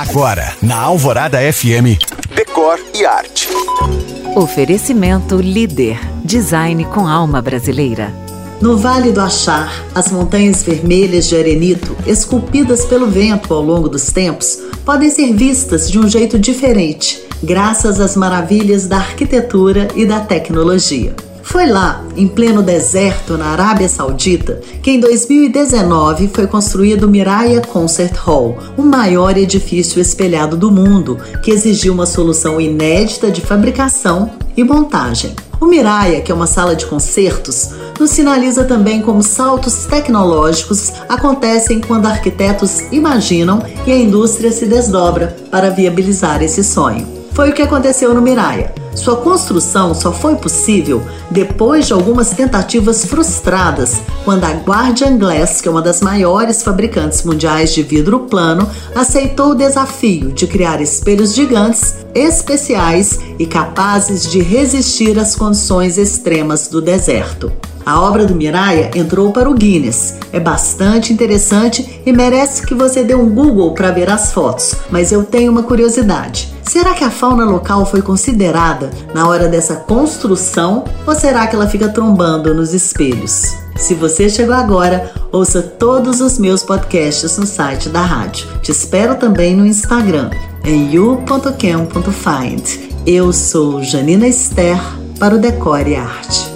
Agora, na Alvorada FM, Decor e Arte. Oferecimento Líder. Design com alma brasileira. No Vale do Achar, as montanhas vermelhas de arenito, esculpidas pelo vento ao longo dos tempos, podem ser vistas de um jeito diferente, graças às maravilhas da arquitetura e da tecnologia. Foi lá, em pleno deserto, na Arábia Saudita, que em 2019 foi construído o Miraya Concert Hall, o maior edifício espelhado do mundo, que exigiu uma solução inédita de fabricação e montagem. O Miraya, que é uma sala de concertos, nos sinaliza também como saltos tecnológicos acontecem quando arquitetos imaginam e a indústria se desdobra para viabilizar esse sonho. Foi o que aconteceu no Miraya. Sua construção só foi possível depois de algumas tentativas frustradas, quando a Guardian Glass, que é uma das maiores fabricantes mundiais de vidro plano, aceitou o desafio de criar espelhos gigantes especiais e capazes de resistir às condições extremas do deserto. A obra do Miraya entrou para o Guinness. É bastante interessante e merece que você dê um Google para ver as fotos, mas eu tenho uma curiosidade. Será que a fauna local foi considerada na hora dessa construção ou será que ela fica trombando nos espelhos? Se você chegou agora, ouça todos os meus podcasts no site da rádio. Te espero também no Instagram, em you.cam.find. Eu sou Janina Esther para o Decore Arte.